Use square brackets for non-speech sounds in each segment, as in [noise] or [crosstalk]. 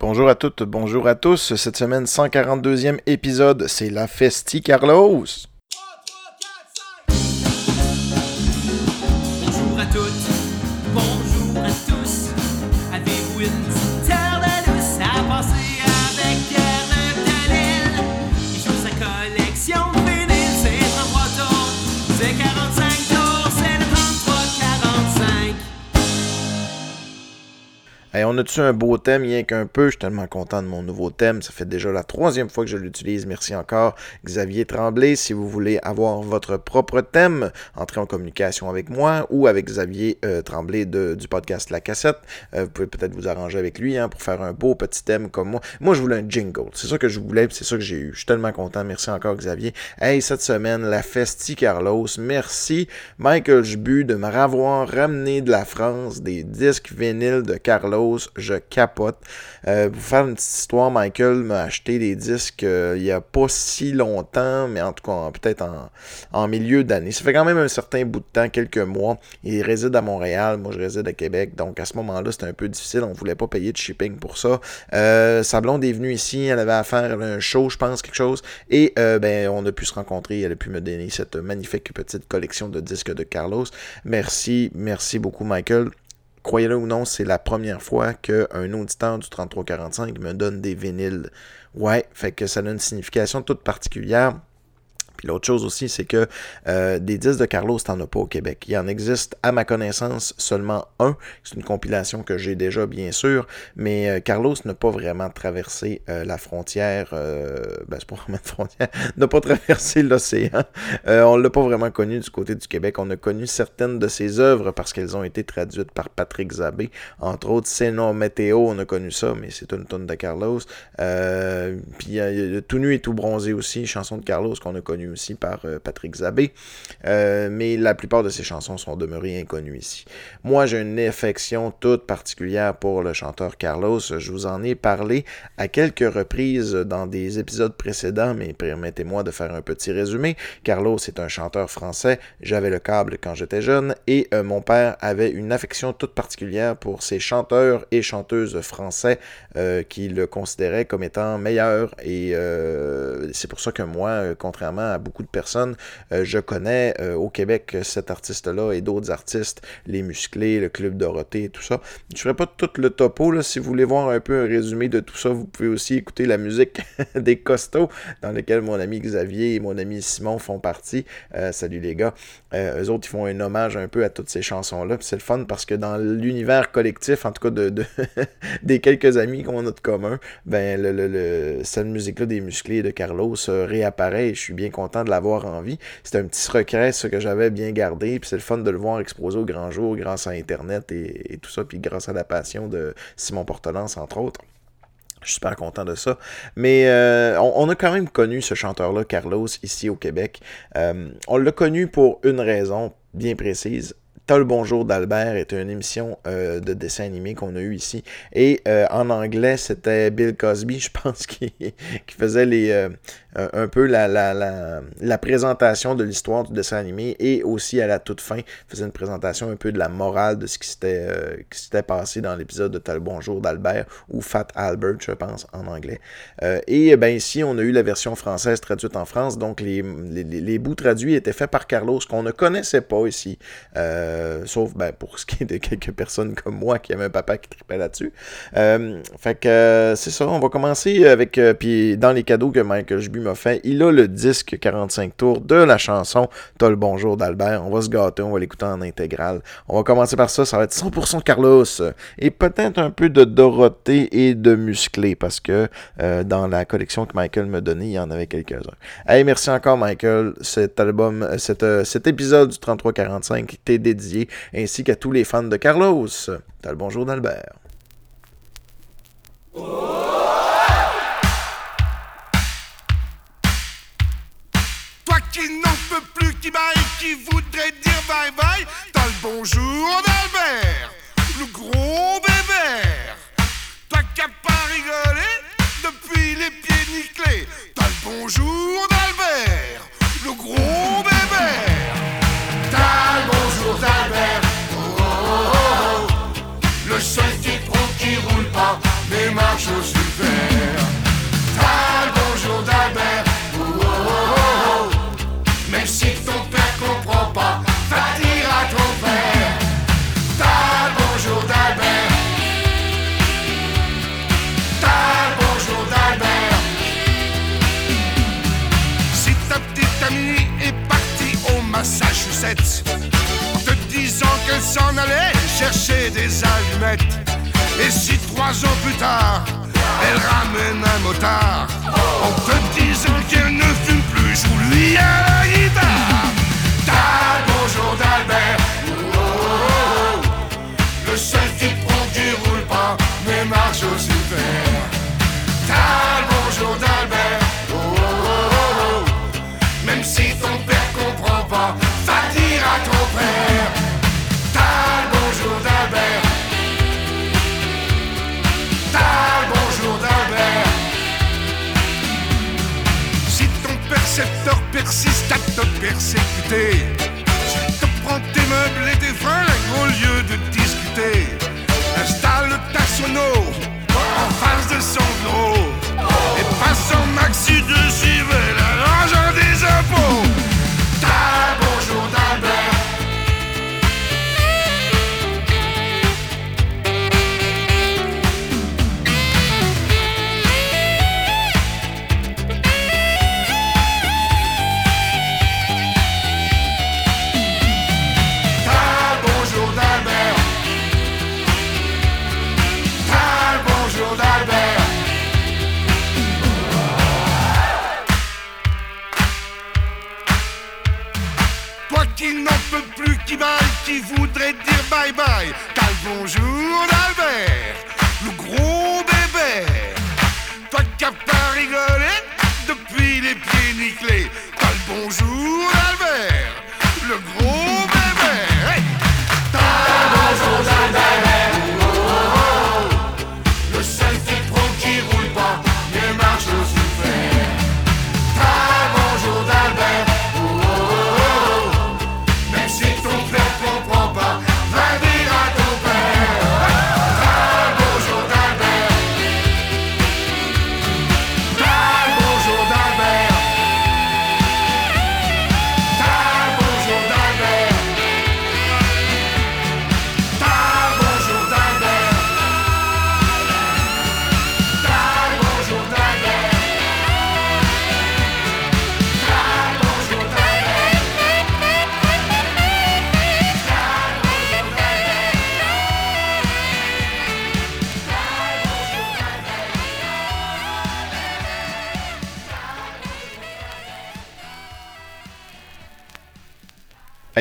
Bonjour à toutes, bonjour à tous. Cette semaine, 142e épisode, c'est la Festi Carlos. Bonjour à toutes, bonjour Hey, on a-tu un beau thème, rien qu'un peu? Je suis tellement content de mon nouveau thème. Ça fait déjà la troisième fois que je l'utilise. Merci encore, Xavier Tremblay. Si vous voulez avoir votre propre thème, entrez en communication avec moi ou avec Xavier euh, Tremblay de- du podcast La Cassette. Euh, vous pouvez peut-être vous arranger avec lui hein, pour faire un beau petit thème comme moi. Moi, je voulais un jingle. C'est ça que je voulais, c'est ça que j'ai eu. Je suis tellement content. Merci encore, Xavier. Hey, cette semaine, la Festi Carlos. Merci, Michael Jbu, de m'avoir ramené de la France des disques vinyles de Carlos. Je capote. Euh, pour faire une petite histoire, Michael m'a acheté des disques euh, il y a pas si longtemps, mais en tout cas, peut-être en, milieu d'année. Ça fait quand même un certain bout de temps, quelques mois. Il réside à Montréal, moi je réside à Québec, donc à ce moment-là, c'était un peu difficile. On voulait pas payer de shipping pour ça. Euh, sa blonde est venue ici, elle avait à faire un show, je pense, quelque chose. Et euh, ben, on a pu se rencontrer, elle a pu me donner cette magnifique petite collection de disques de Carlos. Merci, merci beaucoup, Michael. Croyez-le ou non, c'est la première fois qu'un auditeur du 3345 me donne des vinyles. Ouais, fait que ça a une signification toute particulière. Puis l'autre chose aussi, c'est que euh, des disques de Carlos, t'en as pas au Québec. Il en existe, à ma connaissance, seulement un. C'est une compilation que j'ai déjà, bien sûr. Mais euh, Carlos n'a pas vraiment traversé euh, la frontière. ben, c'est pas vraiment une frontière. [laughs] n'a pas traversé l'océan. On l'a pas vraiment connu du côté du Québec. On a connu certaines de ses œuvres parce qu'elles ont été traduites par Patrick Zabé. Entre autres, C'est non météo, on a connu ça, mais c'est une tonne de Carlos. Puis il y a- il y a Tout nu et tout bronzé aussi, chanson de Carlos qu'on a connue aussi par euh, Patrick Zabé. Euh, mais la plupart de ses chansons sont demeurées inconnues ici. Moi, j'ai une affection toute particulière pour le chanteur Carlos. Je vous en ai parlé à quelques reprises dans des épisodes précédents, mais permettez-moi de faire un petit résumé. Carlos est un chanteur français. J'avais le câble quand j'étais jeune et euh, mon père avait une affection toute particulière pour ces chanteurs et chanteuses français qui le considéraient comme étant meilleur. Et c'est pour ça que moi, contrairement à beaucoup de personnes, euh, je connais euh, au Québec cet artiste-là et d'autres artistes, les musclés, le Club Dorothée et tout ça. Je ne ferai pas tout le topo. Là. Si vous voulez voir un peu un résumé de tout ça, vous pouvez aussi écouter la musique [laughs] des costauds dans lequel mon ami Xavier et mon ami Simon font partie. Euh, salut les gars. Eux autres, ils font un hommage un peu à toutes ces chansons-là. C'est le fun parce que dans l'univers collectif, en tout cas de, de- [laughs] des quelques amis qu'on a de commun, ben le, cette musique-là des musclés de Carlos réapparaît et je suis bien content de l'avoir en vie. C'est un petit secret, ce que j'avais bien gardé. Puis c'est le fun de le voir exposé au grand jour grâce à Internet et, tout ça. Puis grâce à la passion de Simon Portelance, entre autres. Je suis super content de ça. Mais euh, on, a quand même connu ce chanteur-là, Carlos, ici au Québec. Euh, on l'a connu pour une raison bien précise. T'as le bonjour d'Albert est une émission euh, de dessin animé qu'on a eu ici. Et en anglais, c'était Bill Cosby, [laughs] je pense, qui faisait les, euh, un peu la, présentation de l'histoire du dessin animé et aussi à la toute fin, faisait une présentation un peu de la morale de ce qui s'était euh, passé dans l'épisode de T'as bonjour d'Albert ou Fat Albert, je pense, en anglais. Euh, et ben ici, on a eu la version française traduite en France, donc les, bouts traduits étaient faits par Carlos, qu'on ne connaissait pas ici, sauf ben, pour ce qui est de quelques personnes comme moi qui avaient un papa qui tripait là-dessus. Fait que c'est ça, on va commencer avec, puis dans les cadeaux que Michael Jbu m'a fait, il a le disque 45 tours de la chanson T'as le bonjour d'Albert, on va se gâter, on va l'écouter en intégrale. On va commencer par ça, ça va être 100% Carlos, et peut-être un peu de Dorothée et de Musclé, parce que euh, dans la collection que Michael m'a donnée, il y en avait quelques-uns. Hey, merci encore Michael, cet album, cet, euh, cet épisode du 3345 t'est dédié, ainsi qu'à tous les fans de Carlos. T'as le bonjour d'Albert. Toi qui voudrait dire bye bye, t'as le bonjour d'Albert, le gros bébert. Toi qui as pas rigolé depuis les pieds nickelés, t'as le bonjour d'Albert, le gros bébert. T'as le bonjour d'Albert, oh, oh, oh, oh. le seul qui roule pas, mais marche aussi chaussettes trois ans plus tard, elle ramène un motard persécutés. Qui n'en peux plus, qui baille, qui voudrait dire bye bye. Tal, bonjour d'Albert, le gros bébé. Toi qui as pas rigolé depuis les pieds nickelés. Tal, bonjour d'Albert, le gros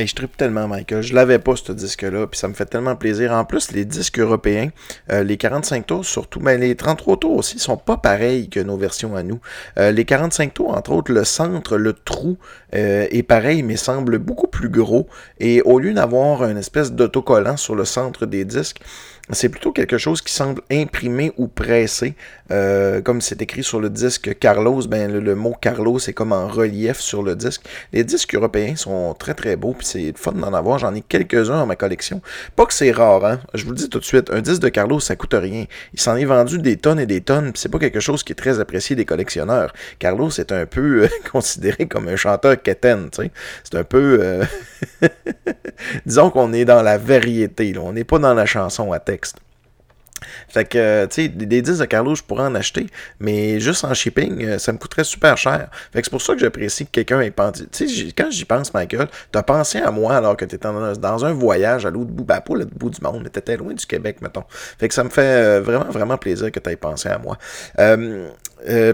Je tripe tellement, Michael. Je l'avais pas, ce disque-là, puis ça me fait tellement plaisir. En plus, les disques européens, euh, les 45 tours surtout, mais les 33 tours aussi, sont pas pareils que nos versions à nous. Euh, les 45 tours, entre autres, le centre, le trou euh, est pareil, mais semble beaucoup plus gros. Et au lieu d'avoir une espèce d'autocollant sur le centre des disques, c'est plutôt quelque chose qui semble imprimé ou pressé. Euh, comme c'est écrit sur le disque Carlos, ben le, mot Carlos est comme en relief sur le disque. Les disques européens sont très très beaux, puis c'est fun d'en avoir. J'en ai quelques-uns dans ma collection. Pas que c'est rare, hein. Je vous le dis tout de suite, un disque de Carlos, ça coûte rien. Il s'en est vendu des tonnes et des tonnes, puis c'est pas quelque chose qui est très apprécié des collectionneurs. Carlos est un peu euh, [laughs] considéré comme un chanteur quétaine, tu sais. C'est un peu... euh, [laughs] Disons qu'on est dans la variété, on n'est pas dans la chanson à texte. Fait que, euh, tu sais, des, disques de Carlos, je pourrais en acheter, mais juste en shipping, euh, ça me coûterait super cher. Fait que c'est pour ça que j'apprécie que quelqu'un ait pensé. Tu sais, quand j'y pense, Michael, t'as pensé à moi alors que t'étais dans, un voyage à l'autre bout, ben pas l'autre bout du monde, mais t'étais loin du Québec, mettons. Fait que ça me fait euh, vraiment, vraiment plaisir que t'aies pensé à moi.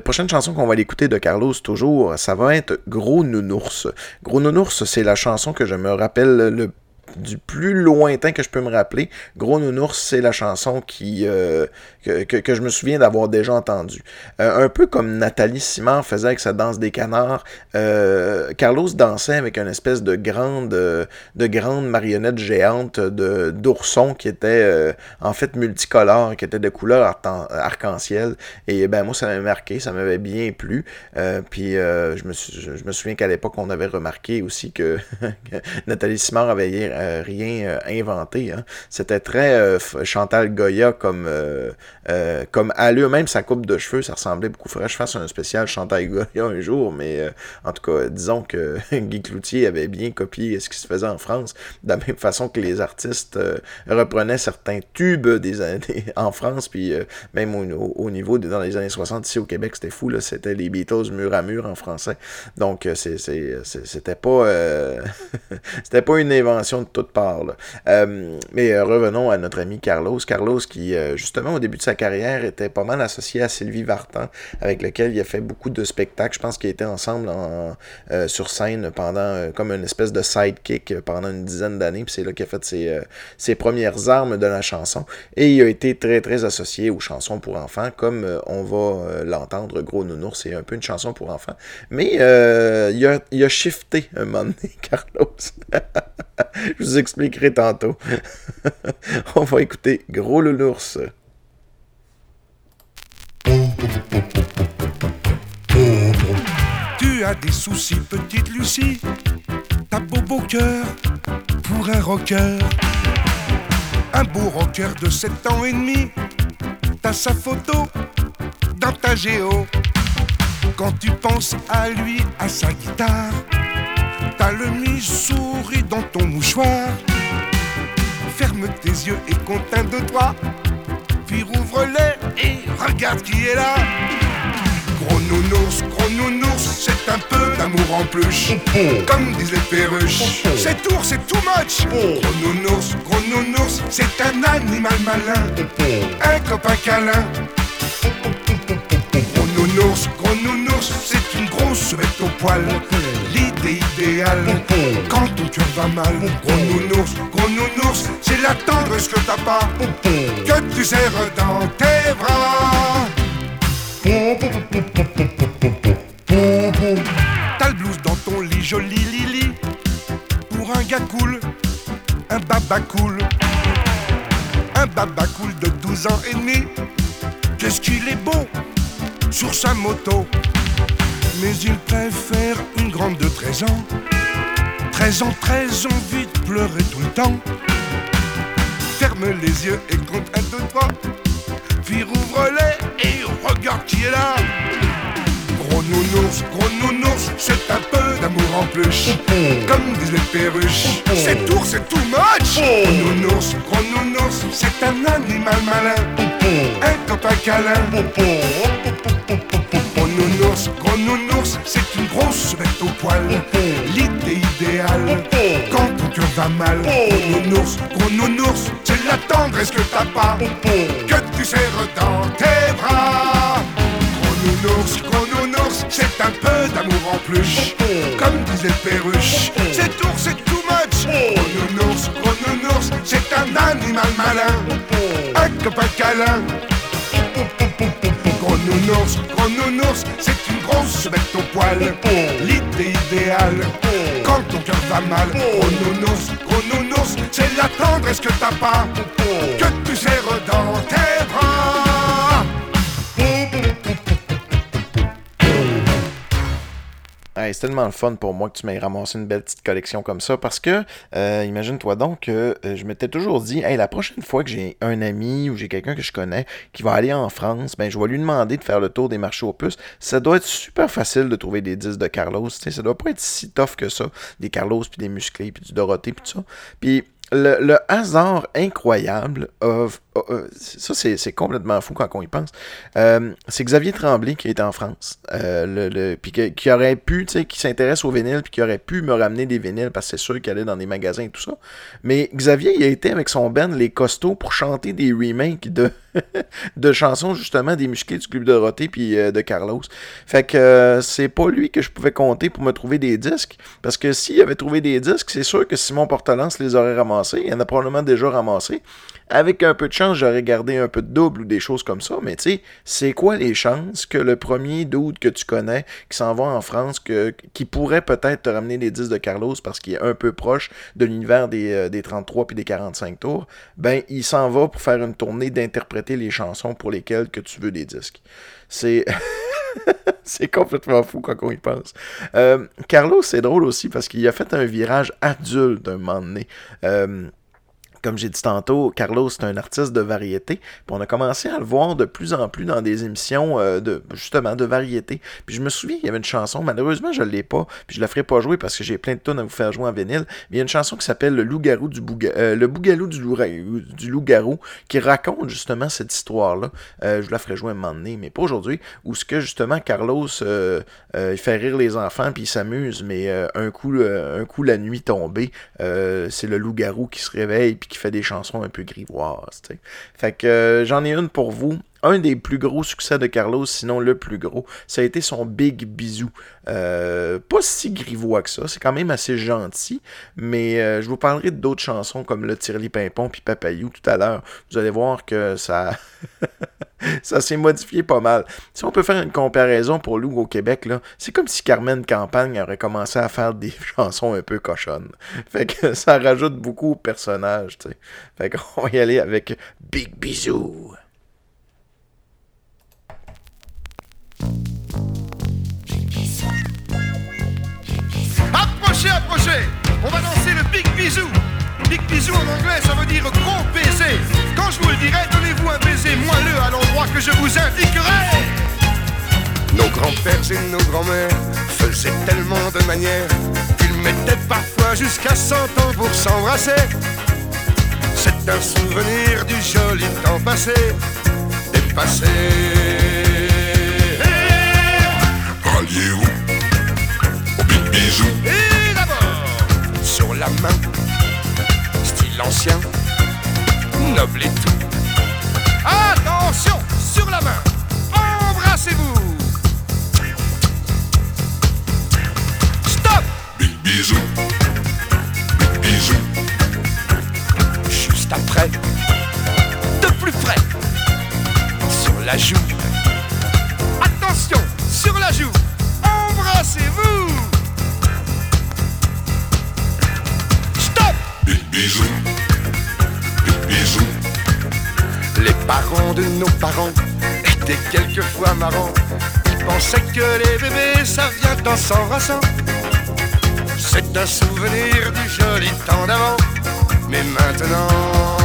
Prochaine chanson qu'on va aller écouter de Carlos toujours, ça va être Gros Nounours. Gros Nounours, c'est la chanson que je me rappelle le du plus lointain que je peux me rappeler, Gros Nounours, c'est la chanson qui, euh, que, que, je me souviens d'avoir déjà entendue. Euh, un peu comme Nathalie Simard faisait avec sa danse des canards, euh, Carlos dansait avec une espèce de grande, de grande marionnette géante de d'ourson qui était en fait multicolore, qui était de couleur arc-en-ciel. Et ben moi, ça m'avait marqué, ça m'avait bien plu. Puis je, me je, je me souviens qu'à l'époque, on avait remarqué aussi que [laughs] Nathalie Simard avait, euh, rien euh, inventé. Hein. C'était très euh, Chantal Goya comme, comme allure. Même sa coupe de cheveux, ça ressemblait beaucoup. Faudrait je fasse un spécial Chantal Goya un jour, mais en tout cas, disons que [laughs] Guy Cloutier avait bien copié ce qui se faisait en France, de la même façon que les artistes reprenaient certains tubes des années [laughs] en France, puis même au, au- au niveau de, dans les années 60 ici au Québec, c'était fou, là, c'était les Beatles mur à mur en français. Donc, c'était pas [laughs] c'était pas une invention de toute part. là. Euh, mais euh, revenons à notre ami Carlos. Carlos qui, euh, justement, au début de sa carrière, était pas mal associé à Sylvie Vartan, avec lequel il a fait beaucoup de spectacles. Je pense qu'ils étaient ensemble en- sur scène pendant comme une espèce de sidekick pendant une dizaine d'années. Puis c'est là qu'il a fait ses, ses premières armes de la chanson. Et il a été très, très associé aux chansons pour enfants, comme on va l'entendre, Gros Nounours, c'est un peu une chanson pour enfants. Mais il, a, il a shifté un moment donné, [laughs] Carlos. [laughs] Je vous expliquerai tantôt. [laughs] on va écouter Gros Nounours. Tu as des soucis, petite Lucie. T'as beau beau cœur pour un rocker. Un beau rocker de 7 ans et demi. T'as sa photo dans ta géo. Quand tu penses à lui, à sa guitare, t'as le mi-souris dans ton mouchoir. Ferme tes yeux et compte un, deux, trois. Puis rouvre-les et regarde qui est là. Gros nounours, gros nounours, c'est un peu d'amour en plus. Comme disent les perruches, c'est tour, c'est too much. Gros nounours, gros nounours, c'est un animal malin. Un copain câlin. Gros nounours, gros nounours, c'est une grosse bête au poil. L'idée idéale, quand ton cœur va mal. Gros nounours, gros nounours, c'est la tendresse que t'as pas. Que tu serres dans tes bras. T'as le blues dans ton lit, joli Lily. Pour un gars cool, un baba cool. Un baba cool de 12 ans et demi. Qu'est-ce qu'il est beau sur sa moto. Mais il préfère une grande de 13 ans. 13 ans, 13 envie de pleurer tout le temps. Ferme les yeux et compte un, deux, trois. Puis rouvre-les et regarde qui est là. Gros nounours, gros nounours, c'est un peu d'amour en plus. Comme disent les perruches, c'est tour, c'est too much. Gros nounours, gros nounours, c'est un animal malin. Un copain câlin. Nounours, gros nounours, c'est une grosse bête au poil. L'idée idéale, quand ton cœur va mal. Gros nounours, gros nounours, c'est la tendresse que t'as pas. Que tu serres dans tes bras. Gros nounours, gros nounours, c'est un peu d'amour en plus. Comme disent les perruches, c'est tour, c'est too much. Gros nounours, gros nounours, c'est un animal malin. Un copain câlin. Nounours, gros nounours, c'est une grosse bête au poil. L'idée idéale, quand ton cœur va mal. Gros nounours, gros nounours, c'est la tendresse que t'as pas. Que tu serres dans tes bras. C'est tellement le fun pour moi que tu m'aies ramassé une belle petite collection comme ça parce que, euh, imagine-toi donc que euh, je m'étais toujours dit, hey, la prochaine fois que j'ai un ami ou j'ai quelqu'un que je connais qui va aller en France, ben, je vais lui demander de faire le tour des marchés aux puces. Ça doit être super facile de trouver des disques de Carlos, tu sais, ça doit pas être si tough que ça, des Carlos, puis des musclés, puis du Dorothée, puis tout ça. Puis le, hasard incroyable, of, ça c'est complètement fou quand on y pense, euh, c'est Xavier Tremblay qui est en France, euh, le, le- qui aurait pu, tu sais, qui s'intéresse aux vinyles, puis qui aurait pu me ramener des vinyles, parce que c'est sûr qu'il allait dans des magasins et tout ça. Mais Xavier, il a été avec son band Les Costauds pour chanter des remakes de, [laughs] de chansons, justement, des musclés du Club Dorothée puis euh, de Carlos. Fait que c'est pas lui que je pouvais compter pour me trouver des disques, parce que s'il avait trouvé des disques, c'est sûr que Simon Portelance les aurait ramassés. Il en a probablement déjà ramassés. Avec un peu de chance, j'aurais gardé un peu de double ou des choses comme ça. Mais tu sais, c'est quoi les chances que le premier doute que tu connais, qui s'en va en France, que, qui pourrait peut-être te ramener les disques de Carlos parce qu'il est un peu proche de l'univers des, euh, des 33 puis des 45 tours, ben il s'en va pour faire une tournée d'interpréter les chansons pour lesquelles que tu veux des disques. C'est [laughs] [laughs] c'est complètement fou quand on y pense. Euh, Carlos, c'est drôle aussi parce qu'il a fait un virage adulte un moment donné. Euh, comme j'ai dit tantôt, Carlos c'est un artiste de variété. Puis on a commencé à le voir de plus en plus dans des émissions euh, de justement de variété. Puis je me souviens qu'il y avait une chanson, malheureusement je ne l'ai pas, puis je la ferai pas jouer parce que j'ai plein de tonnes à vous faire jouer en vinyle. Mais il y a une chanson qui s'appelle Le loup-garou du Bouga euh, Le Bougalou du, du loup-garou qui raconte justement cette histoire-là. Euh, je la ferai jouer un moment donné, mais pas aujourd'hui. Où ce que justement Carlos euh, il fait rire les enfants puis il s'amuse, mais un coup un coup la nuit tombée, c'est le loup-garou qui se réveille puis fait des chansons un peu grivoises. Fait que euh, j'en ai une pour vous. Un des plus gros succès de Carlos, sinon le plus gros, ça a été son Big Bisou. Euh, pas si grivois que ça, c'est quand même assez gentil, mais euh, je vous parlerai d'autres chansons comme le Tirli Pimpon puis Papayou tout à l'heure. Vous allez voir que ça, [laughs] [laughs] ça s'est modifié pas mal. Si on peut faire une comparaison pour nous au Québec, c'est comme si Carmen Campagne aurait commencé à faire des [laughs] chansons un peu cochonnes. Fait que ça rajoute beaucoup au personnage, tu. Fait va y aller avec Big Bisou. Approchez, approchez On va danser le Big Bisou Big Bisou en anglais, ça veut dire gros baiser. Quand je vous le dirai, donnez-vous un baiser moelleux à l'endroit que je vous indiquerai. Nos grands-pères et nos grands-mères faisaient tellement de manières qu'ils mettaient parfois jusqu'à 100 ans pour s'embrasser. C'est un souvenir du joli temps passé, dépassé. Alliez-vous au Big Bisou Et d'abord, sur la main, ancien, noble et tout. Attention, sur la main, embrassez-vous. Stop, Big Bisou Big Bisou juste après, de plus près, sur la joue. Attention, sur la joue, embrassez-vous. Stop. Big Bisou Les parents de nos parents étaient quelquefois marrants. Ils pensaient que les bébés, ça vient en s'embrassant. C'est un souvenir du joli temps d'avant. Mais maintenant.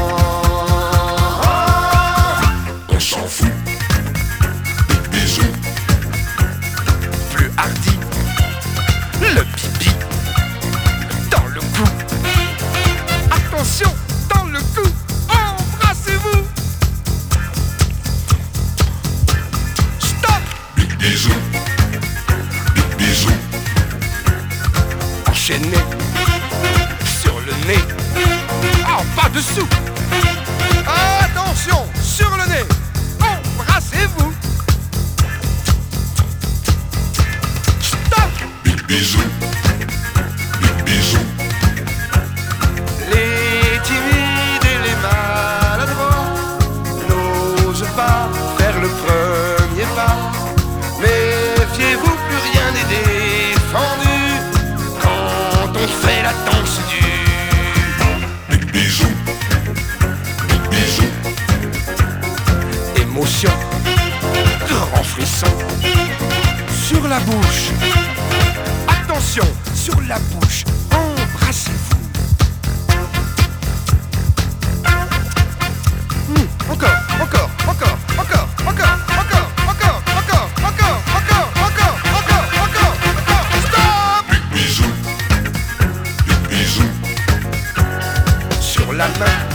La main,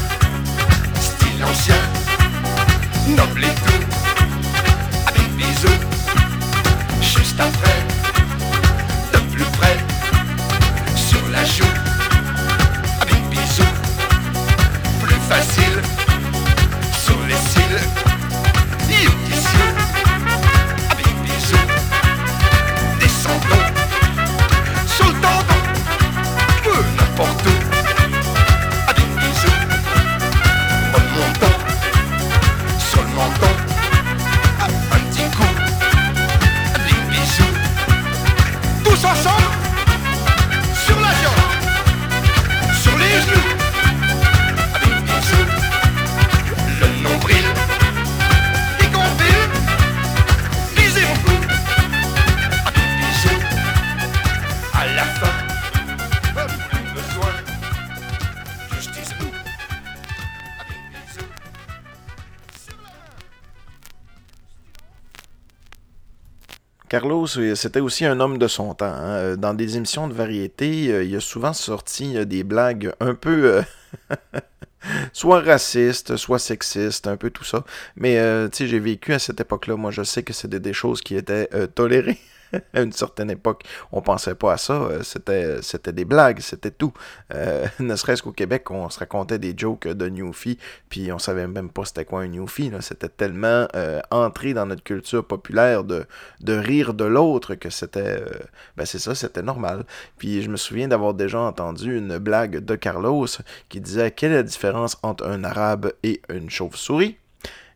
Carlos, euh, c'était aussi un homme de son temps. hein. Euh, Dans des émissions de variété, euh, il a souvent sorti des blagues un peu... [laughs] soit racistes, soit sexistes, un peu tout ça. Mais, euh, j'ai vécu à cette époque-là. Moi, je sais que c'était des choses qui étaient tolérées. [laughs] à une certaine époque, on pensait pas à ça. euh, C'était, des blagues, c'était tout. Euh, [laughs] ne serait-ce qu'au Québec, on se racontait des jokes de Newfie, puis on savait même pas c'était quoi un Newfie. C'était tellement euh, entré dans notre culture populaire de, de rire de l'autre que c'était, euh, ben c'est ça, c'était normal. Puis je me souviens d'avoir déjà entendu une blague de Carlos qui disait quelle est la différence entre un arabe et une chauve-souris?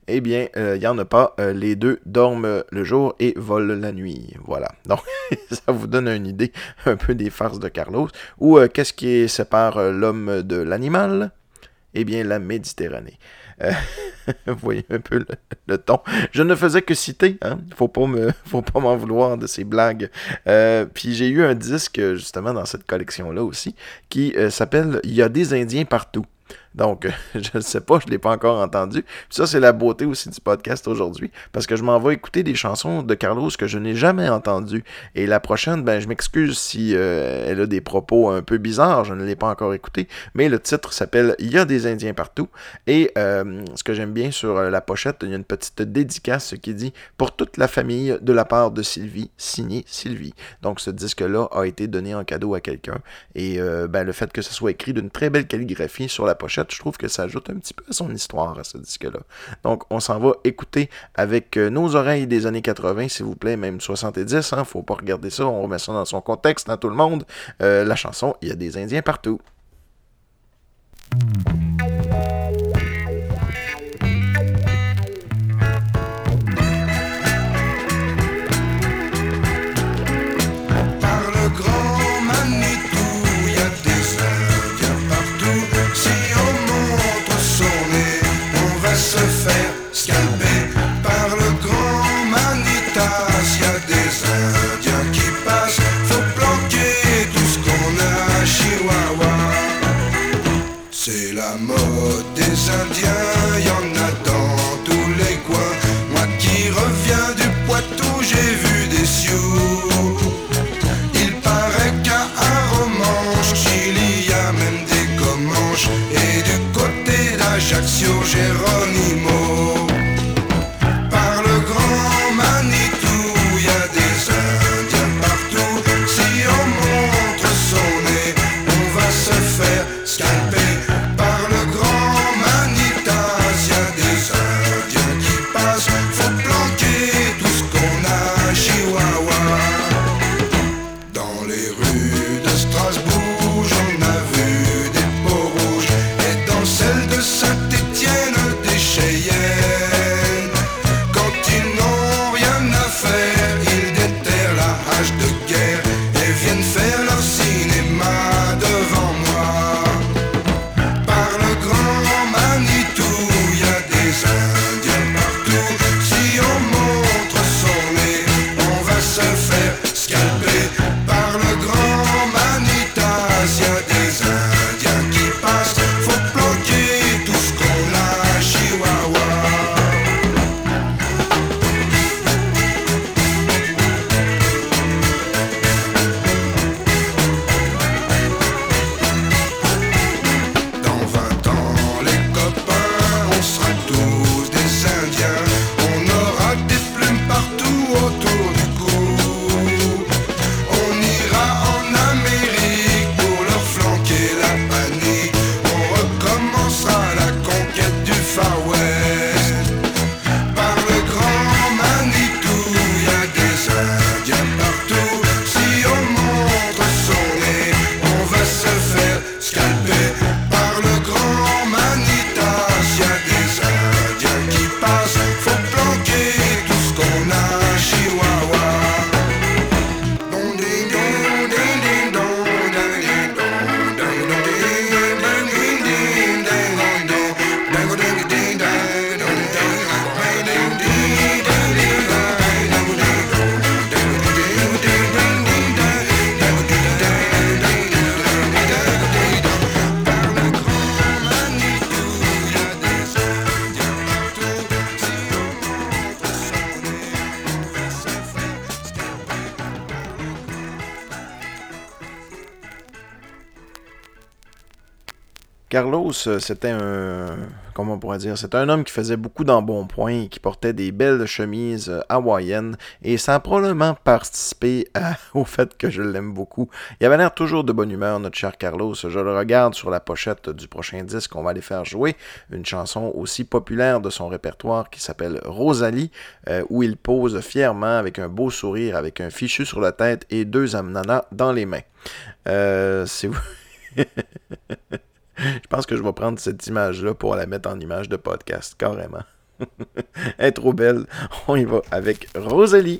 Eh bien, euh, il n'y en a pas. Euh, les deux dorment le jour et volent la nuit. Voilà. Donc, [laughs] ça vous donne une idée un peu des farces de Carlos. Ou euh, qu'est-ce qui sépare euh, l'homme de l'animal? Eh bien, la Méditerranée. Euh, [laughs] vous voyez un peu le, ton. Je ne faisais que citer, hein. Faut pas [laughs] faut pas m'en vouloir de ces blagues. Euh, puis j'ai eu un disque justement dans cette collection-là aussi qui euh, s'appelle Il y a des Indiens partout. Donc, euh, [laughs] je ne sais pas, je ne l'ai pas encore entendu. Ça, c'est la beauté aussi du podcast aujourd'hui, parce que je m'en vais écouter des chansons de Carlos que je n'ai jamais entendues. Et la prochaine, ben, je m'excuse si euh, elle a des propos un peu bizarres, je ne l'ai pas encore écouté, mais le titre s'appelle Il y a des Indiens partout. Et euh, ce que j'aime bien sur la pochette, il y a une petite dédicace qui dit Pour toute la famille de la part de Sylvie, signé Sylvie. Donc, ce disque-là a été donné en cadeau à quelqu'un. Et ben, le fait que ce soit écrit d'une très belle calligraphie sur la pochette, je trouve que ça ajoute un petit peu à son histoire à ce disque-là. Donc, on s'en va écouter avec euh, nos oreilles des années 80, s'il vous plaît, même 70, hein, faut pas regarder ça, on remet ça dans son contexte, dans tout le monde. Euh, la chanson, il y a des Indiens partout. Par Carlos, euh, c'était un. Comment on pourrait dire C'était un homme qui faisait beaucoup d'embonpoint, qui portait des belles chemises euh, hawaïennes, et ça a probablement participé [laughs] au fait que je l'aime beaucoup. Il avait l'air toujours de bonne humeur, notre cher Carlos. Je le regarde sur la pochette du prochain disque qu'on va aller faire jouer, une chanson aussi populaire de son répertoire qui s'appelle Rosalie, euh, où il pose fièrement avec un beau sourire, avec un fichu sur la tête et deux amenanas dans les mains. Euh, C'est. [laughs] [laughs] je pense que je vais prendre cette image-là pour la mettre en image de podcast, carrément. [laughs] Elle est trop belle. On y va avec Rosalie.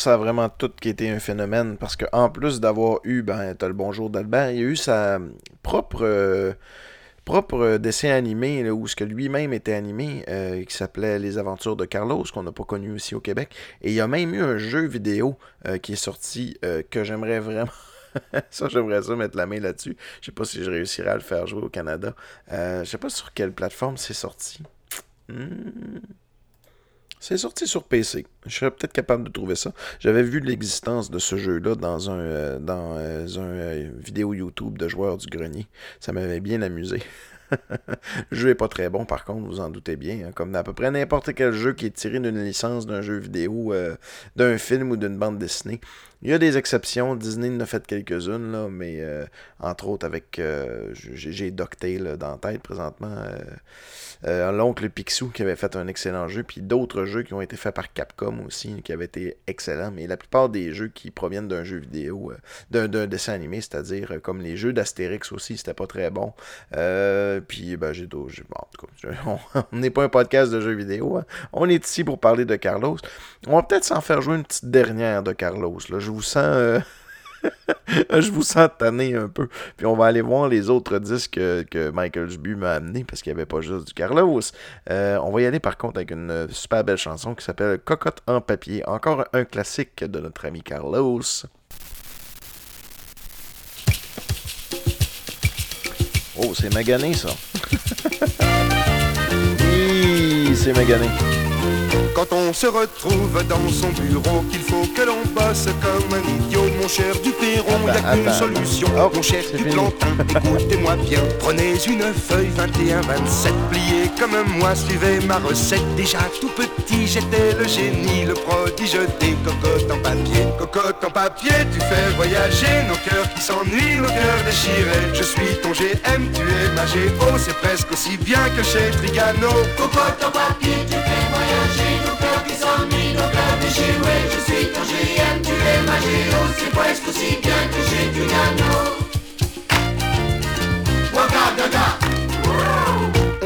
Ça a vraiment tout qui été un phénomène parce que en plus d'avoir eu, ben, t'as le bonjour d'Albert, il a eu sa propre, euh, propre dessin animé où ce que lui-même était animé, euh, qui s'appelait Les Aventures de Carlos, qu'on n'a pas connu aussi au Québec. Et il y a même eu un jeu vidéo euh, qui est sorti que j'aimerais vraiment. [laughs] ça, j'aimerais ça mettre la main là-dessus. Je sais pas si je réussirai à le faire jouer au Canada. Euh, je sais pas sur quelle plateforme c'est sorti. Hmm. C'est sorti sur PC. Je serais peut-être capable de trouver ça. J'avais vu l'existence de ce jeu-là dans un euh, dans euh, un euh, vidéo YouTube de joueurs du grenier. Ça m'avait bien amusé. [laughs] le jeu est pas très bon, par contre, vous en doutez bien. hein, comme à peu près n'importe quel jeu qui est tiré d'une licence d'un jeu vidéo, d'un film ou d'une bande dessinée. Il y a des exceptions. Disney en a fait quelques-unes, là, mais euh, entre autres avec. euh, j'ai j'ai DuckTale dans la tête présentement. euh, euh, L'oncle Picsou qui avait fait un excellent jeu, puis d'autres jeux qui ont été faits par Capcom aussi, qui avaient été excellents. Mais la plupart des jeux qui proviennent d'un jeu vidéo, euh, d'un- dessin animé, c'est-à-dire euh, comme les jeux d'Astérix aussi, c'était pas très bon. Euh, puis ben, j'ai d'autres. bon, en tout cas, [laughs] on- n'est pas un podcast de jeux vidéo. hein. On est ici pour parler de Carlos. On va peut-être s'en faire jouer une petite dernière de Carlos. Vous sens. euh, [laughs] je vous sens tanné un peu. Puis on va aller voir les autres disques que, Michael Dubu m'a amené parce qu'il n'y avait pas juste du Carlos. Euh, on va y aller par contre avec une super belle chanson qui s'appelle Cocotte en papier. Encore un classique de notre ami Carlos. Oh, c'est magané ça. [laughs] oui, c'est magané. Quand on se retrouve dans son bureau, qu'il faut que l'on bosse comme un idiot, mon cher Duperron, y a Attends, qu'une attends. solution. Oh, mon cher. Duplantin, [laughs] écoutez-moi bien. Prenez une feuille 21-27, pliée comme moi, suivez ma recette. Déjà tout petit, j'étais le génie, le prodige des cocottes en papier. Cocotte en papier, tu fais voyager nos cœurs qui s'ennuient, nos cœurs déchirés. Je suis ton GM, tu es ma GO, c'est presque aussi bien que chez Trigano. Cocotte en papier, tu fais voyager nos cœurs qui s'ennuient, nos cœurs déchirés. Je suis ton GM, tu es ma géo, c'est presque aussi bien que j'ai du nano. Waka gaga,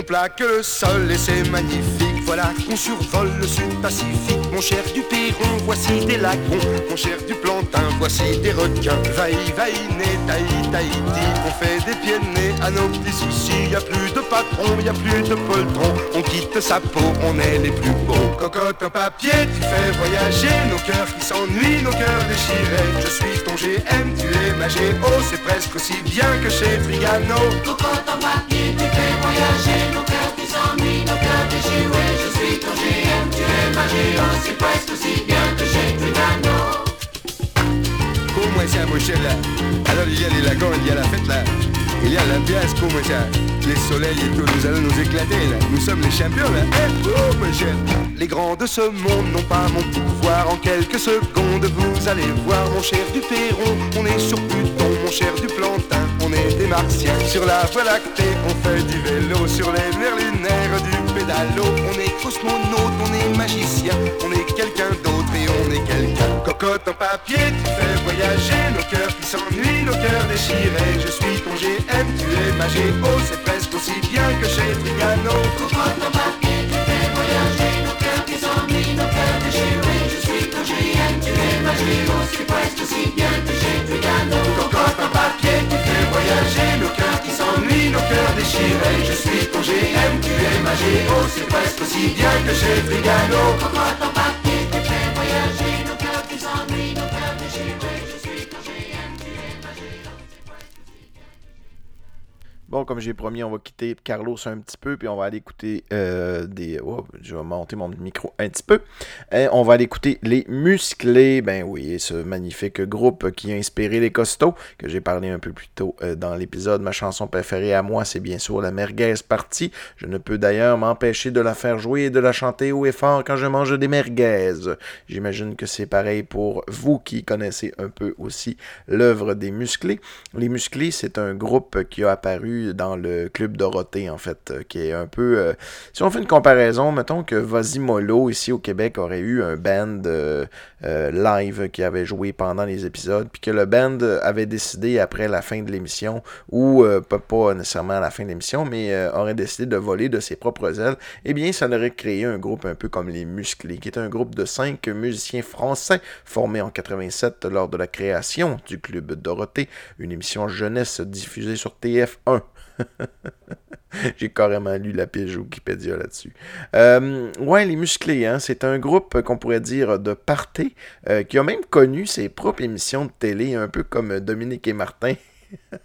On plaque le sol et c'est magnifique. Voilà qu'on survole le sud Pacifique. Mon cher du Perron, voici des lagons. Mon cher du Plantin, voici des requins. Vaï, vaïné, taï, Tahiti. On fait des pieds de nez à nos petits soucis. Y a plus de patron, y a plus de poltron. On quitte sa peau, on est les plus beaux. Cocotte en papier, tu fais voyager nos cœurs qui s'ennuient, nos cœurs déchirés. Je suis ton GM, tu es ma GO. C'est presque aussi bien que chez Trigano. cocotte en papier, fais voyager nos cœurs qui s'ennuient, nos cœurs déchirés. Je suis ton GM, tu es ma géo, c'est presque aussi bien que j'ai du nano. Como esa mochila. Alors il y a les lagons, il y a la fête là. Il y a l'ambiance, como ça. Les soleils et tout, nous allons nous éclater là. Nous sommes les champions là. Eh, oh, mon cher. Les grands de ce monde n'ont pas mon pouvoir. En quelques secondes, vous allez voir, mon cher du Perron. On est sur Pluton, mon cher du Plantin. On est des martiens. Sur la voie lactée, on fait du vélo. Sur les mers lunaires, du pédalo. On est cosmonaute, on est magicien. On est quelqu'un d'autre et on est quelqu'un. Cocotte en papier, tu fais voyager nos cœurs qui s'ennuient, nos cœurs déchirés. Je suis ton GM, tu es ma GO, c'est presque aussi bien que chez Trigano. Cocotte en papier, tu fais voyager nos cœurs qui s'ennuient, nos cœurs déchirés. Je suis ton GM, tu es ma géo, c'est presque aussi bien que du nano. Cocotte en papier, tu fais c'est presque aussi bien que chez Trigano. Comme j'ai promis, on va quitter Carlos un petit peu, puis on va aller écouter euh, des. Oh, je vais monter mon micro un petit peu. Et on va aller écouter les Musclés. Ben oui, ce magnifique groupe qui a inspiré les Costauds, que j'ai parlé un peu plus tôt euh, dans l'épisode. Ma chanson préférée à moi, c'est bien sûr la Merguez Partie. Je ne peux d'ailleurs m'empêcher de la faire jouer et de la chanter haut et fort quand je mange des merguez. J'imagine que c'est pareil pour vous qui connaissez un peu aussi l'œuvre des Musclés. Les Musclés, c'est un groupe qui a apparu dans le club Dorothée, en fait, euh, qui est un peu... euh, si on fait une comparaison, mettons que Vasimolo, ici au Québec, aurait eu un band euh, live qui avait joué pendant les épisodes, puis que le band avait décidé après la fin de l'émission, ou pas, nécessairement à la fin de l'émission, mais aurait décidé de voler de ses propres ailes, eh bien, ça aurait créé un groupe un peu comme les Musclés, qui est un groupe de cinq musiciens français formés en 87 lors de la création du Club Dorothée, une émission jeunesse diffusée sur TF1. [laughs] J'ai carrément lu la page Wikipédia là-dessus. Euh, ouais, les musclés, hein, c'est un groupe qu'on pourrait dire de party, euh, qui a même connu ses propres émissions de télé, un peu comme Dominique et Martin.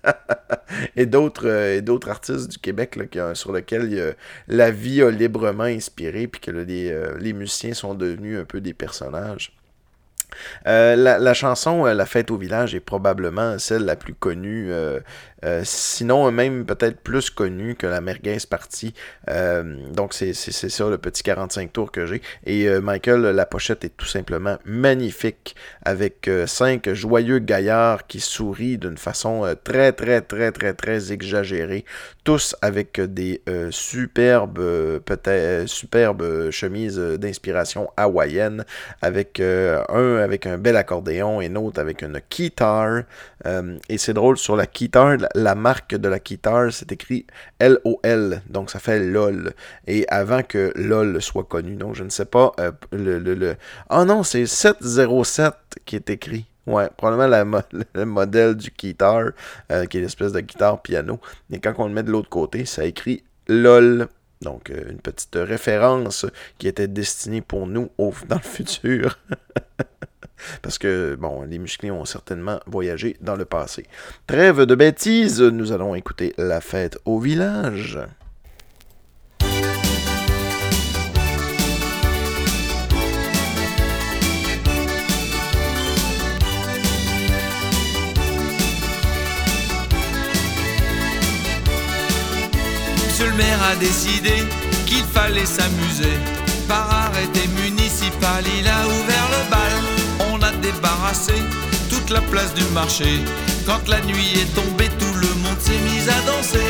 [laughs] et d'autres euh, et d'autres artistes du Québec sur lesquels la vie a librement inspiré puis que les, les musiciens sont devenus un peu des personnages. Euh, la, chanson euh, La fête au village est probablement celle la plus connue, euh, sinon même peut-être plus connue que la Merguez Party. Euh, donc c'est ça le petit 45 tours que j'ai. Et Michael, la pochette est tout simplement magnifique avec cinq joyeux gaillards qui sourient d'une façon très très très très très exagérée, tous avec des superbes peut-être superbes chemises d'inspiration hawaïenne avec un avec un bel accordéon et un autre avec une guitare. Euh, et c'est drôle, sur la guitare, la, marque de la guitare, c'est écrit LOL, donc ça fait LOL. Et avant que LOL soit connu, donc je ne sais pas, euh, le, le, le... Ah non, c'est 707 qui est écrit. Ouais, probablement la [laughs] le modèle du guitar, euh, qui est l'espèce de guitare piano. Et quand on le met de l'autre côté, ça écrit LOL. Donc, euh, une petite référence qui était destinée pour nous au, [laughs] dans le futur. [laughs] Parce que, bon, les musclés ont certainement voyagé dans le passé. Trêve de bêtises, nous allons écouter La fête au village. Le maire a décidé qu'il fallait s'amuser. Par arrêté municipal, il a ouvert le bal. On a débarrassé toute la place du marché. Quand la nuit est tombée, tout le monde s'est mis à danser.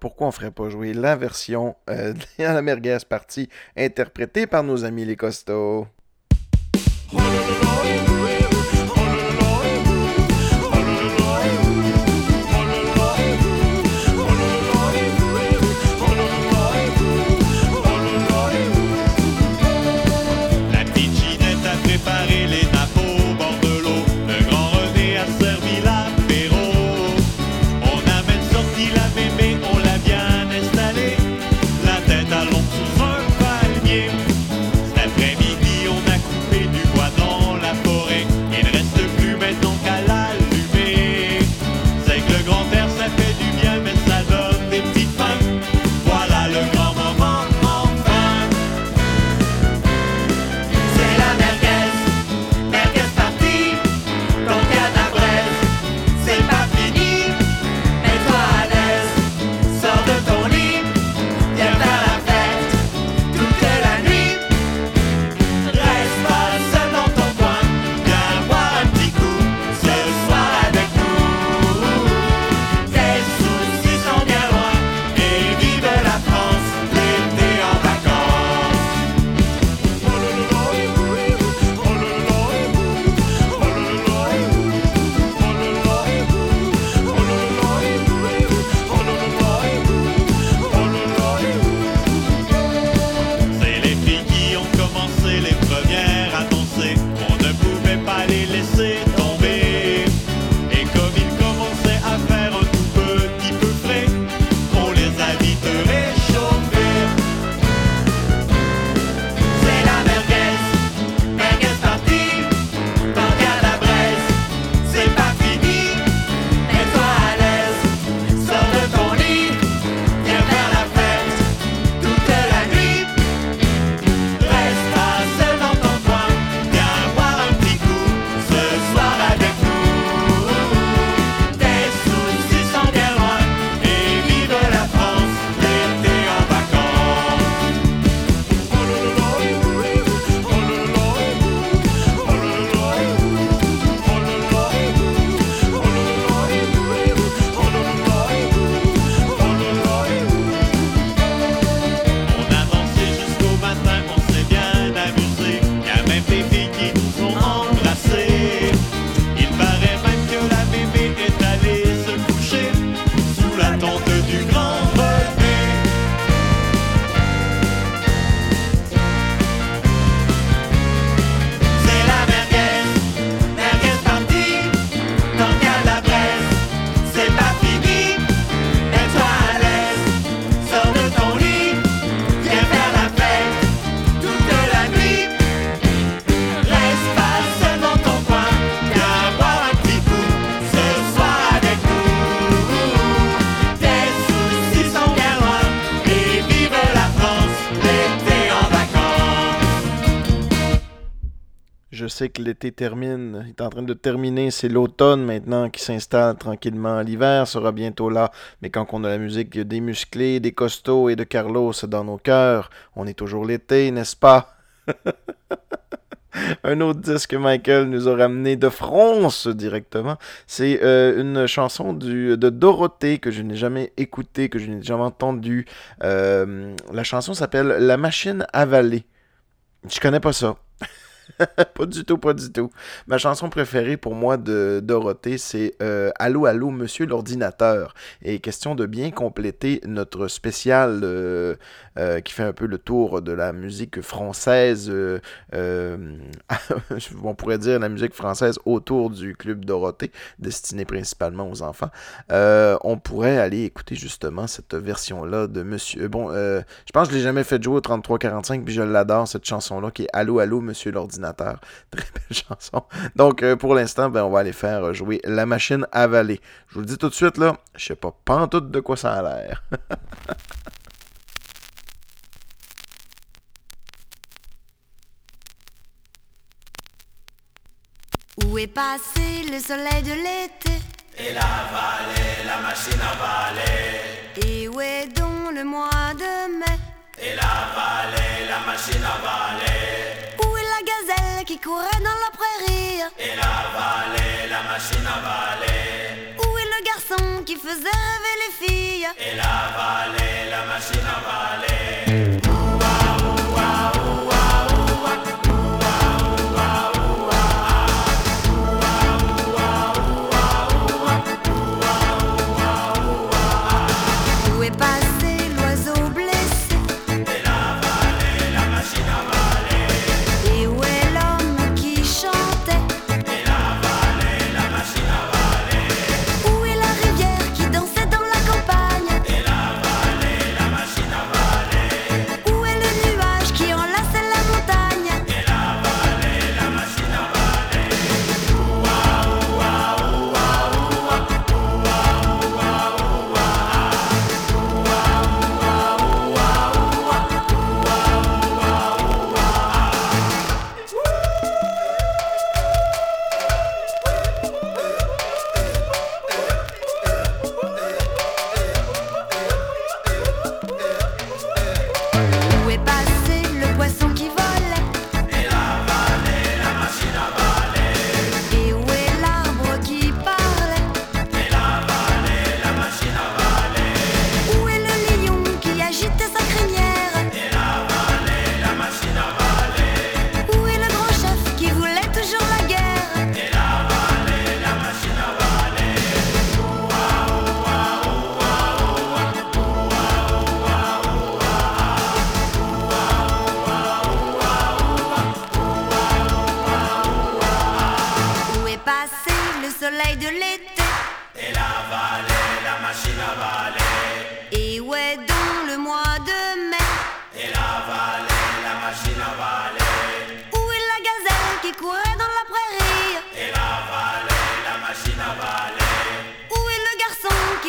Pourquoi on ferait pas jouer la version euh, [laughs] de la merguez partie interprétée par nos amis les costauds? L'été termine, il est en train de terminer, c'est l'automne maintenant qui s'installe tranquillement. L'hiver sera bientôt là, mais quand on a la musique des musclés, des costauds et de Carlos dans nos cœurs, on est toujours l'été, n'est-ce pas? [laughs] Un autre disque que Michael nous a ramené de France directement, c'est euh, une chanson de Dorothée que je n'ai jamais écoutée, que je n'ai jamais entendue. Euh, la chanson s'appelle La machine avalée. Je connais pas ça. [laughs] [laughs] pas du tout, pas du tout. Ma chanson préférée pour moi de Dorothée, c'est euh, Allô, allô, monsieur l'ordinateur. Et question de bien compléter notre spécial euh, euh, qui fait un peu le tour de la musique française, [laughs] on pourrait dire la musique française autour du club Dorothée, destiné principalement aux enfants. On pourrait aller écouter justement cette version-là de monsieur. Bon, je pense que je l'ai jamais fait jouer au 3345, puis je l'adore, cette chanson-là, qui est Allô, allô, monsieur l'ordinateur. [laughs] Très belle chanson. Donc, euh, pour l'instant, ben, on va aller faire jouer La machine avalée. Je vous le dis tout de suite, là, je sais pas pantoute de quoi ça a l'air. [laughs] Où est passé le soleil de l'été? Et la vallée, la machine à valer. Et où est donc le mois de mai? Et la vallée, la machine à qui courait dans la prairie Et la vallée, la machine à valer. Où est le garçon qui faisait rêver les filles? Et la vallée, la machine à valer.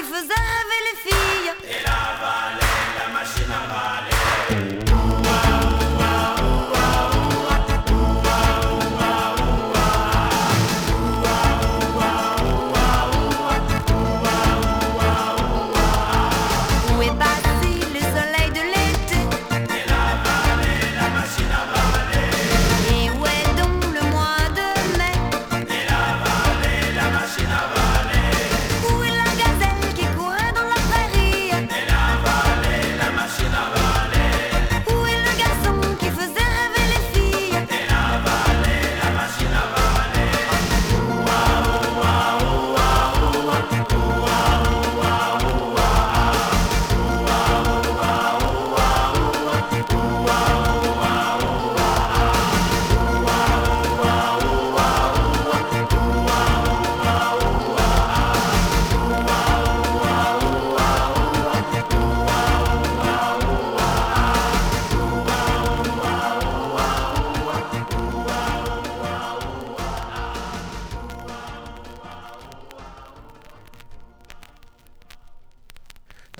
Faisait rêver les filles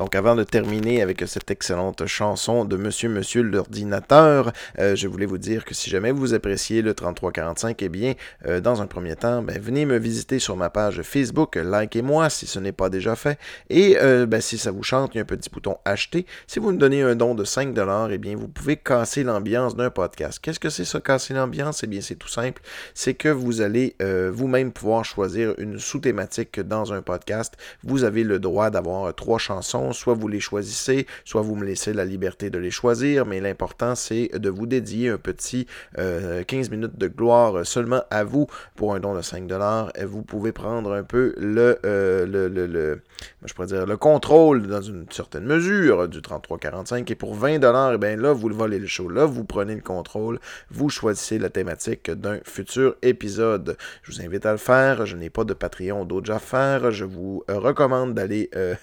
Donc avant de terminer avec cette excellente chanson de Monsieur Monsieur l'ordinateur, euh, je voulais vous dire que si jamais vous appréciez le 3345, eh bien, euh, dans un premier temps, ben, venez me visiter sur ma page Facebook, likez-moi si ce n'est pas déjà fait, et euh, ben, si ça vous chante, il y a un petit bouton acheter. Si vous me donnez un don de 5$, eh bien, vous pouvez casser l'ambiance d'un podcast. Qu'est-ce que c'est ça, casser l'ambiance? Eh bien, c'est tout simple. C'est que vous allez vous-même pouvoir choisir une sous-thématique dans un podcast. Vous avez le droit d'avoir trois chansons soit vous les choisissez, soit vous me laissez la liberté de les choisir, mais l'important c'est de vous dédier un petit euh, 15 minutes de gloire seulement à vous pour un don de 5$. Et vous pouvez prendre un peu le, euh, le, le, je pourrais dire, le contrôle dans une certaine mesure du 3345 et pour 20$, et bien là, vous le volez le show. Là, vous prenez le contrôle, vous choisissez la thématique d'un futur épisode. Je vous invite à le faire. Je n'ai pas de Patreon d'autres affaires. Je vous euh, recommande d'aller euh,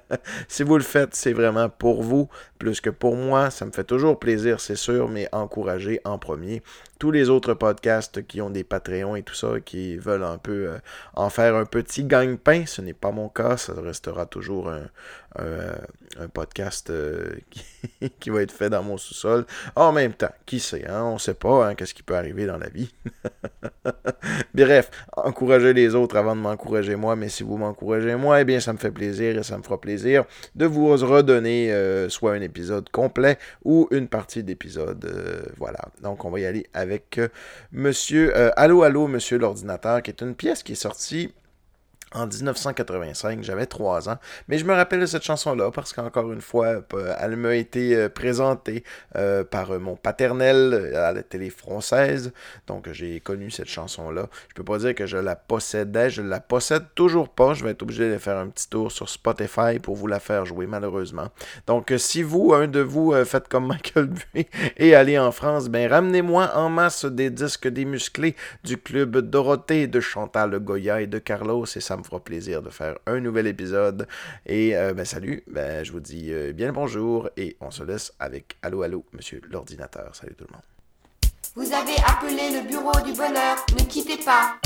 [laughs] si vous le faites, c'est vraiment pour vous, plus que pour moi. Ça me fait toujours plaisir, c'est sûr, mais encouragez en premier tous les autres podcasts qui ont des Patreons et tout ça, qui veulent un peu euh, en faire un petit gagne-pain. Ce n'est pas mon cas, ça restera toujours un, un podcast euh, [laughs] qui, va être fait dans mon sous-sol. En même temps, qui sait, hein? on ne sait pas hein, qu'est-ce qui peut arriver dans la vie. [laughs] Bref, encouragez les autres avant de m'encourager moi, mais si vous m'encouragez moi, eh bien ça me fait plaisir et ça me fera plaisir de vous redonner euh, soit un épisode complet ou une partie d'épisode. euh, voilà. Donc on va y aller avec euh, Monsieur euh, Allô Allô Monsieur l'ordinateur, qui est une pièce qui est sortie en 1985. J'avais 3 ans. Mais je me rappelle de cette chanson-là parce qu'encore une fois, euh, elle m'a été euh, présentée euh, par mon paternel à la télé française. Donc j'ai connu cette chanson-là. Je peux pas dire que je la possédais. Je la possède toujours pas. Je vais être obligé de faire un petit tour sur Spotify pour vous la faire jouer, malheureusement. Donc si vous, un de vous, faites comme Michael Buey et allez en France, ben ramenez-moi en masse des disques des musclés du club Dorothée de Chantal Goya et de Carlos et ça me fera plaisir de faire un nouvel épisode. Et euh, ben, salut, ben, je vous dis euh, bien le bonjour et on se laisse avec Allô, allô, monsieur l'ordinateur. Salut tout le monde. Vous avez appelé le bureau du bonheur, ne quittez pas.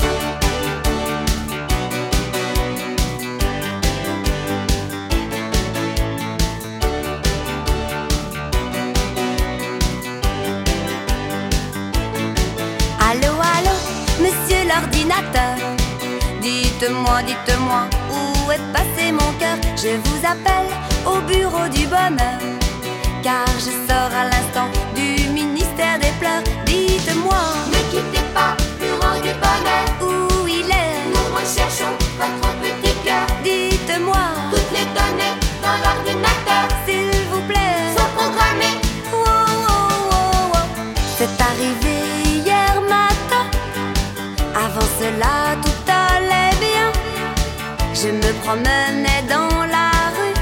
Allô, allô, monsieur l'ordinateur. Dites-moi, dites-moi, où est passé mon cœur Je vous appelle au bureau du bonheur. Car je sors à l'instant du ministère des pleurs. Dites-moi, ne quittez pas bureau du bonheur. Où il est Nous recherchons Je me promenais dans la rue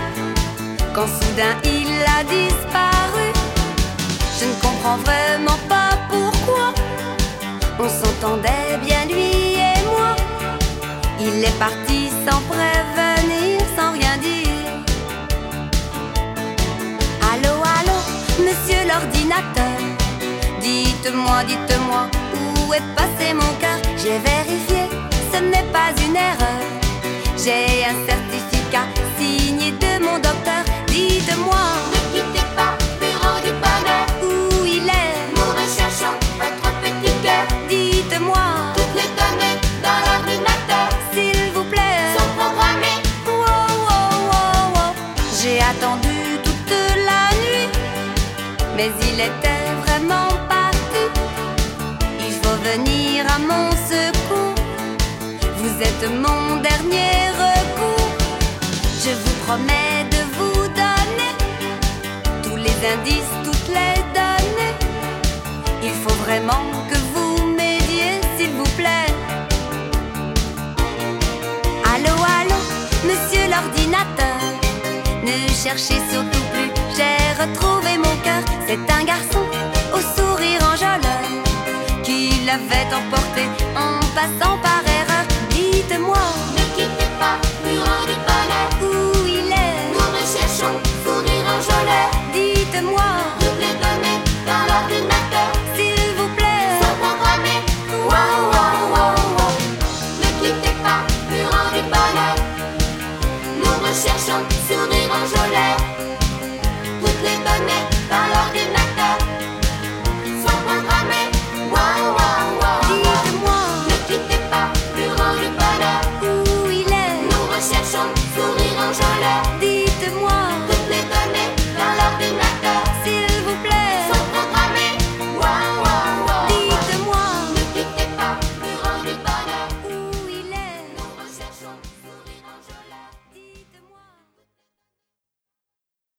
quand soudain il a disparu. Je ne comprends vraiment pas pourquoi. On s'entendait bien lui et moi. Il est parti sans prévenir, sans rien dire. Allô, allô, monsieur l'ordinateur. Dites-moi, dites-moi, où est passé mon cœur? J'ai vérifié, ce n'est pas une erreur. J'ai un certificat signé de mon docteur. Dites-moi, ne quittez pas bureau du bonheur. Où il est? Nous recherchons votre petit cœur. Dites-moi, toutes les données dans l'ordinateur. S'il vous plaît, sont programmées. Wow, wow, wow, wow. J'ai attendu toute la nuit, mais il était vraiment parti. Il faut venir à mon secours. Vous êtes mon dernier promets de vous donner tous les indices, toutes les données. Il faut vraiment que vous m'aidiez, s'il vous plaît. Allô, allô, monsieur l'ordinateur. Ne cherchez surtout plus, j'ai retrouvé mon cœur. C'est un garçon au sourire enjôleur qui l'avait emporté en passant par erreur. Dites-moi, ne quittez pas bureau